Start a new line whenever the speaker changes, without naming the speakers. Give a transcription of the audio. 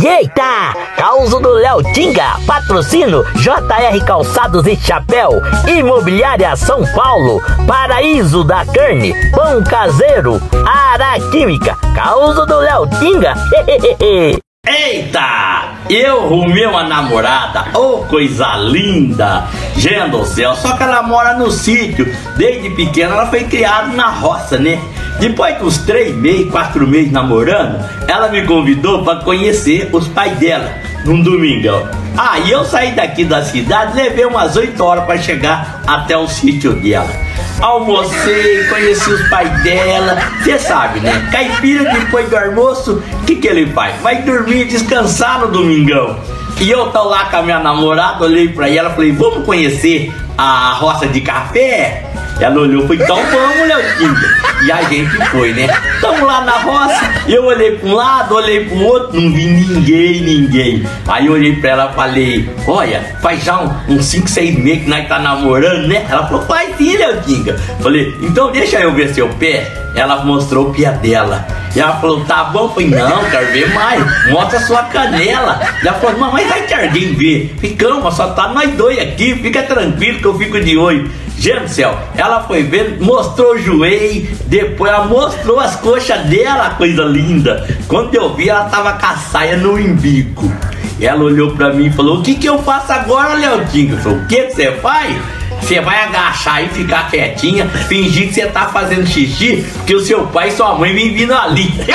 Eita! Causo do Léo Tinga, patrocínio JR Calçados e Chapéu, Imobiliária São Paulo, Paraíso da Carne, Pão Caseiro, Araquímica, Causo do Léo Tinga.
Eita! Eu arrumei uma namorada, oh coisa linda! Gente do céu, só que ela mora no sítio. Desde pequena ela foi criada na roça, né? Depois de uns três meses, quatro meses namorando, ela me convidou para conhecer os pais dela num domingão. Aí eu saí daqui da cidade, levei umas 8 horas para chegar até o sítio dela. Almocei, conheci os pais dela, você sabe, né? Caipira depois do almoço, o que, que ele faz? Vai dormir, descansar no domingão. E eu tô lá com a minha namorada, olhei pra ela, falei, vamos conhecer a roça de café? Ela olhou, foi então vamos, Leotinho. E a gente foi, né? Tamo lá na roça, eu olhei pra um lado, olhei pro outro, não vi ninguém, ninguém. Aí eu olhei pra ela e falei, olha, faz já uns 5, 6 meses que nós tá namorando, né? Ela falou, faz sim, Leotinho. Falei, então deixa eu ver seu pé. Ela mostrou o pé dela. E ela falou, tá bom. Eu falei, não, quero ver mais. Mostra sua canela. Ela falou, mamãe, vai que alguém ver. Ficamos, só tá nós dois aqui. Fica tranquilo que eu fico de olho. Gente do céu, ela foi vendo, mostrou o joelho, depois ela mostrou as coxas dela, coisa linda. Quando eu vi, ela tava com a saia no embico. Ela olhou pra mim e falou: O que que eu faço agora, Leotinho? Eu falei: O que você faz? Você vai agachar e ficar quietinha, fingir que você tá fazendo xixi, porque o seu pai e sua mãe vem vindo ali.